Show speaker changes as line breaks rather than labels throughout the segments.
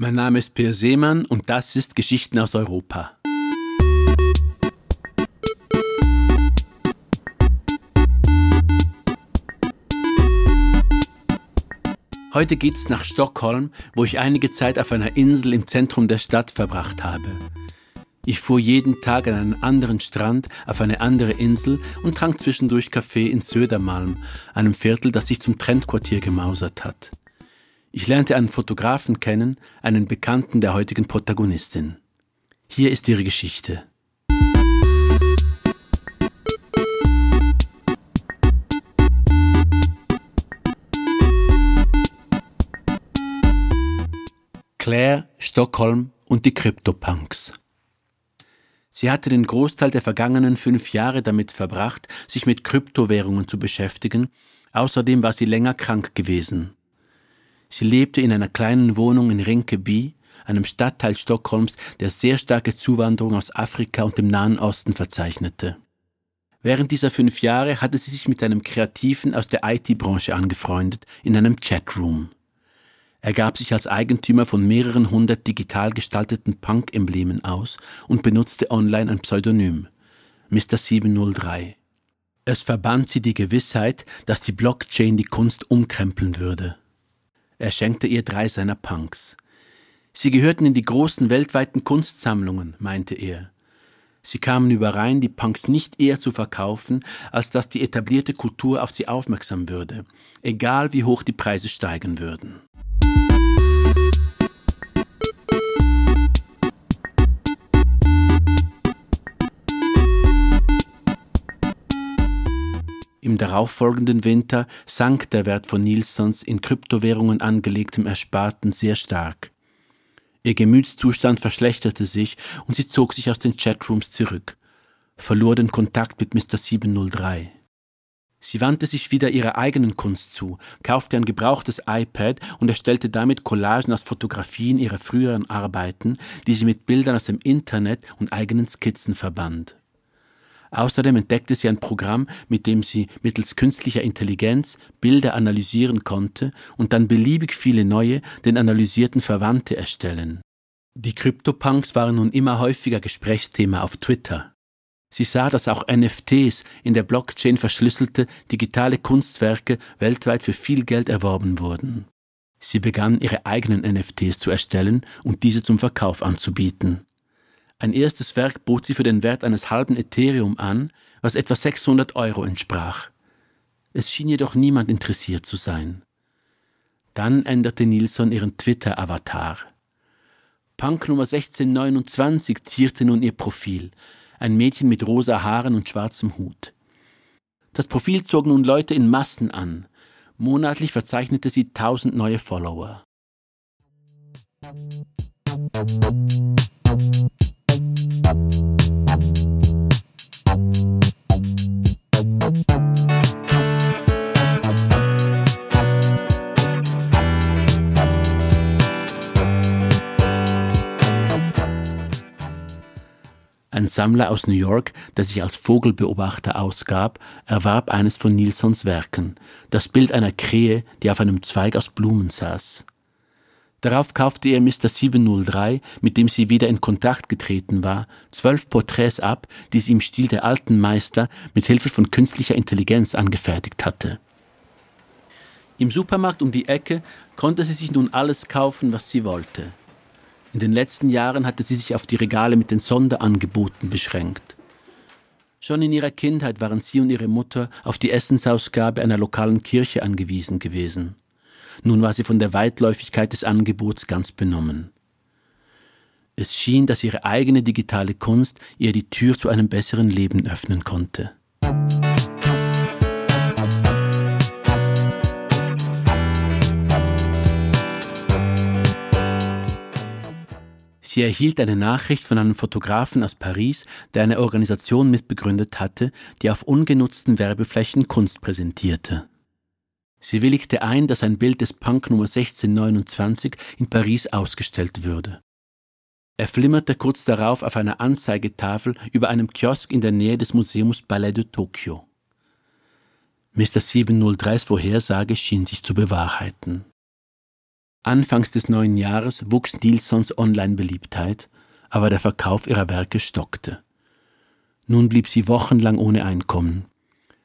Mein Name ist Peer Seemann und das ist Geschichten aus Europa. Heute geht's nach Stockholm, wo ich einige Zeit auf einer Insel im Zentrum der Stadt verbracht habe. Ich fuhr jeden Tag an einen anderen Strand auf eine andere Insel und trank zwischendurch Kaffee in Södermalm, einem Viertel, das sich zum Trendquartier gemausert hat. Ich lernte einen Fotografen kennen, einen Bekannten der heutigen Protagonistin. Hier ist ihre Geschichte. Claire, Stockholm und die Kryptopunks. Sie hatte den Großteil der vergangenen fünf Jahre damit verbracht, sich mit Kryptowährungen zu beschäftigen, außerdem war sie länger krank gewesen. Sie lebte in einer kleinen Wohnung in Rinkeby, einem Stadtteil Stockholms, der sehr starke Zuwanderung aus Afrika und dem Nahen Osten verzeichnete. Während dieser fünf Jahre hatte sie sich mit einem Kreativen aus der IT-Branche angefreundet, in einem Chatroom. Er gab sich als Eigentümer von mehreren hundert digital gestalteten Punk-Emblemen aus und benutzte online ein Pseudonym, Mr. 703. Es verband sie die Gewissheit, dass die Blockchain die Kunst umkrempeln würde. Er schenkte ihr drei seiner Punks. Sie gehörten in die großen weltweiten Kunstsammlungen, meinte er. Sie kamen überein, die Punks nicht eher zu verkaufen, als dass die etablierte Kultur auf sie aufmerksam würde, egal wie hoch die Preise steigen würden. Im darauffolgenden Winter sank der Wert von Nilsons in Kryptowährungen angelegtem Ersparten sehr stark. Ihr Gemütszustand verschlechterte sich und sie zog sich aus den Chatrooms zurück, verlor den Kontakt mit Mr. 703. Sie wandte sich wieder ihrer eigenen Kunst zu, kaufte ein gebrauchtes iPad und erstellte damit Collagen aus Fotografien ihrer früheren Arbeiten, die sie mit Bildern aus dem Internet und eigenen Skizzen verband. Außerdem entdeckte sie ein Programm, mit dem sie mittels künstlicher Intelligenz Bilder analysieren konnte und dann beliebig viele neue, den analysierten Verwandte erstellen. Die Kryptopunks waren nun immer häufiger Gesprächsthema auf Twitter. Sie sah, dass auch NFTs in der Blockchain verschlüsselte digitale Kunstwerke weltweit für viel Geld erworben wurden. Sie begann ihre eigenen NFTs zu erstellen und diese zum Verkauf anzubieten. Ein erstes Werk bot sie für den Wert eines halben Ethereum an, was etwa 600 Euro entsprach. Es schien jedoch niemand interessiert zu sein. Dann änderte Nilsson ihren Twitter-Avatar. Punk Nummer 1629 zierte nun ihr Profil, ein Mädchen mit rosa Haaren und schwarzem Hut. Das Profil zog nun Leute in Massen an. Monatlich verzeichnete sie tausend neue Follower. Ein Sammler aus New York, der sich als Vogelbeobachter ausgab, erwarb eines von Nilsons Werken, das Bild einer Krähe, die auf einem Zweig aus Blumen saß. Darauf kaufte er Mr. 703, mit dem sie wieder in Kontakt getreten war, zwölf Porträts ab, die sie im Stil der alten Meister mit Hilfe von künstlicher Intelligenz angefertigt hatte. Im Supermarkt um die Ecke konnte sie sich nun alles kaufen, was sie wollte. In den letzten Jahren hatte sie sich auf die Regale mit den Sonderangeboten beschränkt. Schon in ihrer Kindheit waren sie und ihre Mutter auf die Essensausgabe einer lokalen Kirche angewiesen gewesen. Nun war sie von der Weitläufigkeit des Angebots ganz benommen. Es schien, dass ihre eigene digitale Kunst ihr die Tür zu einem besseren Leben öffnen konnte. Sie erhielt eine Nachricht von einem Fotografen aus Paris, der eine Organisation mitbegründet hatte, die auf ungenutzten Werbeflächen Kunst präsentierte. Sie willigte ein, dass ein Bild des Punk Nummer 1629 in Paris ausgestellt würde. Er flimmerte kurz darauf auf einer Anzeigetafel über einem Kiosk in der Nähe des Museums Ballet de Tokio. Mr. 703s Vorhersage schien sich zu bewahrheiten. Anfangs des neuen Jahres wuchs Nilssons Online-Beliebtheit, aber der Verkauf ihrer Werke stockte. Nun blieb sie wochenlang ohne Einkommen.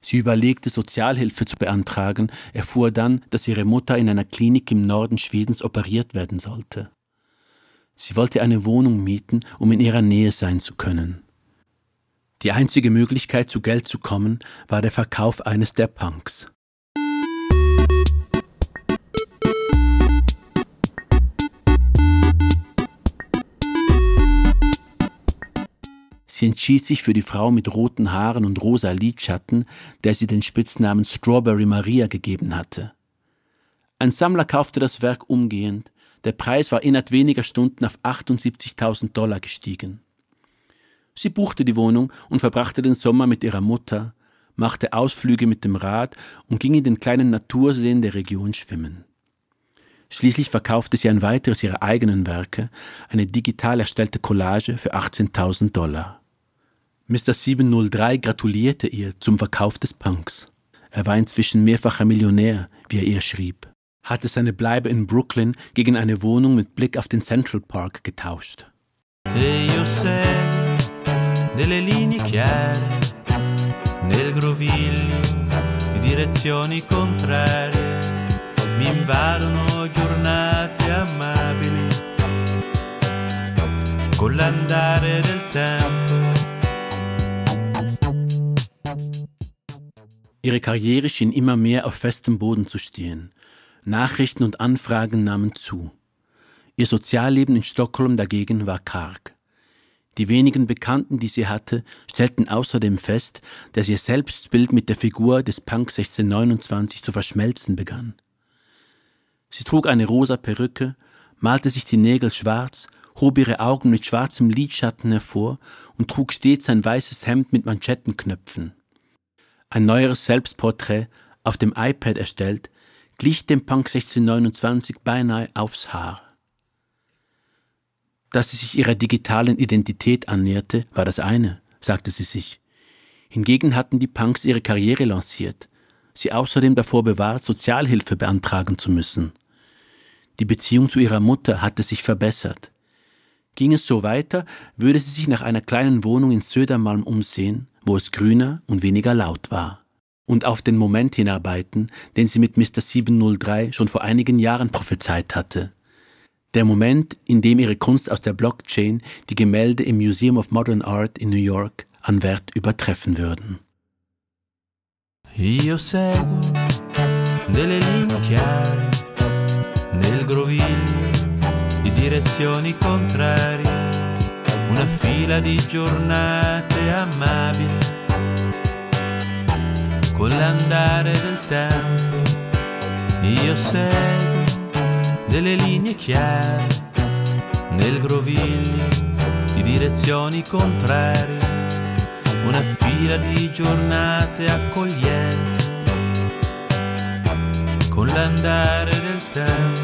Sie überlegte, Sozialhilfe zu beantragen, erfuhr dann, dass ihre Mutter in einer Klinik im Norden Schwedens operiert werden sollte. Sie wollte eine Wohnung mieten, um in ihrer Nähe sein zu können. Die einzige Möglichkeit, zu Geld zu kommen, war der Verkauf eines der Punks. Sie entschied sich für die Frau mit roten Haaren und rosa Lidschatten, der sie den Spitznamen Strawberry Maria gegeben hatte. Ein Sammler kaufte das Werk umgehend, der Preis war innerhalb weniger Stunden auf 78.000 Dollar gestiegen. Sie buchte die Wohnung und verbrachte den Sommer mit ihrer Mutter, machte Ausflüge mit dem Rad und ging in den kleinen Naturseen der Region schwimmen. Schließlich verkaufte sie ein weiteres ihrer eigenen Werke, eine digital erstellte Collage für 18.000 Dollar. Mr. 703 gratulierte ihr zum Verkauf des Punks. Er war inzwischen mehrfacher Millionär, wie er ihr schrieb, hatte seine Bleibe in Brooklyn gegen eine Wohnung mit Blick auf den Central Park getauscht. Io sei delle linee chiare nel groviglio di direzioni contrarie mi invadono giornate amabili con l'andare del tempo Ihre Karriere schien immer mehr auf festem Boden zu stehen. Nachrichten und Anfragen nahmen zu. Ihr Sozialleben in Stockholm dagegen war karg. Die wenigen Bekannten, die sie hatte, stellten außerdem fest, dass ihr Selbstbild mit der Figur des Punk 1629 zu verschmelzen begann. Sie trug eine rosa Perücke, malte sich die Nägel schwarz, hob ihre Augen mit schwarzem Lidschatten hervor und trug stets ein weißes Hemd mit Manschettenknöpfen. Ein neueres Selbstporträt, auf dem iPad erstellt, glich dem Punk 1629 beinahe aufs Haar. Dass sie sich ihrer digitalen Identität annäherte, war das eine, sagte sie sich. Hingegen hatten die Punks ihre Karriere lanciert, sie außerdem davor bewahrt, Sozialhilfe beantragen zu müssen. Die Beziehung zu ihrer Mutter hatte sich verbessert. Ging es so weiter, würde sie sich nach einer kleinen Wohnung in Södermalm umsehen, wo es grüner und weniger laut war. Und auf den Moment hinarbeiten, den sie mit Mr. 703 schon vor einigen Jahren prophezeit hatte. Der Moment, in dem ihre Kunst aus der Blockchain die Gemälde im Museum of Modern Art in New York an Wert übertreffen würden. Io seguo delle linee chiare nel groviglio direzioni contrarie una fila di giornate amabili. Con l'andare del tempo io seguo delle linee chiare nel groviglio di direzioni contrarie una fila di giornate accoglienti. Con l'andare del tempo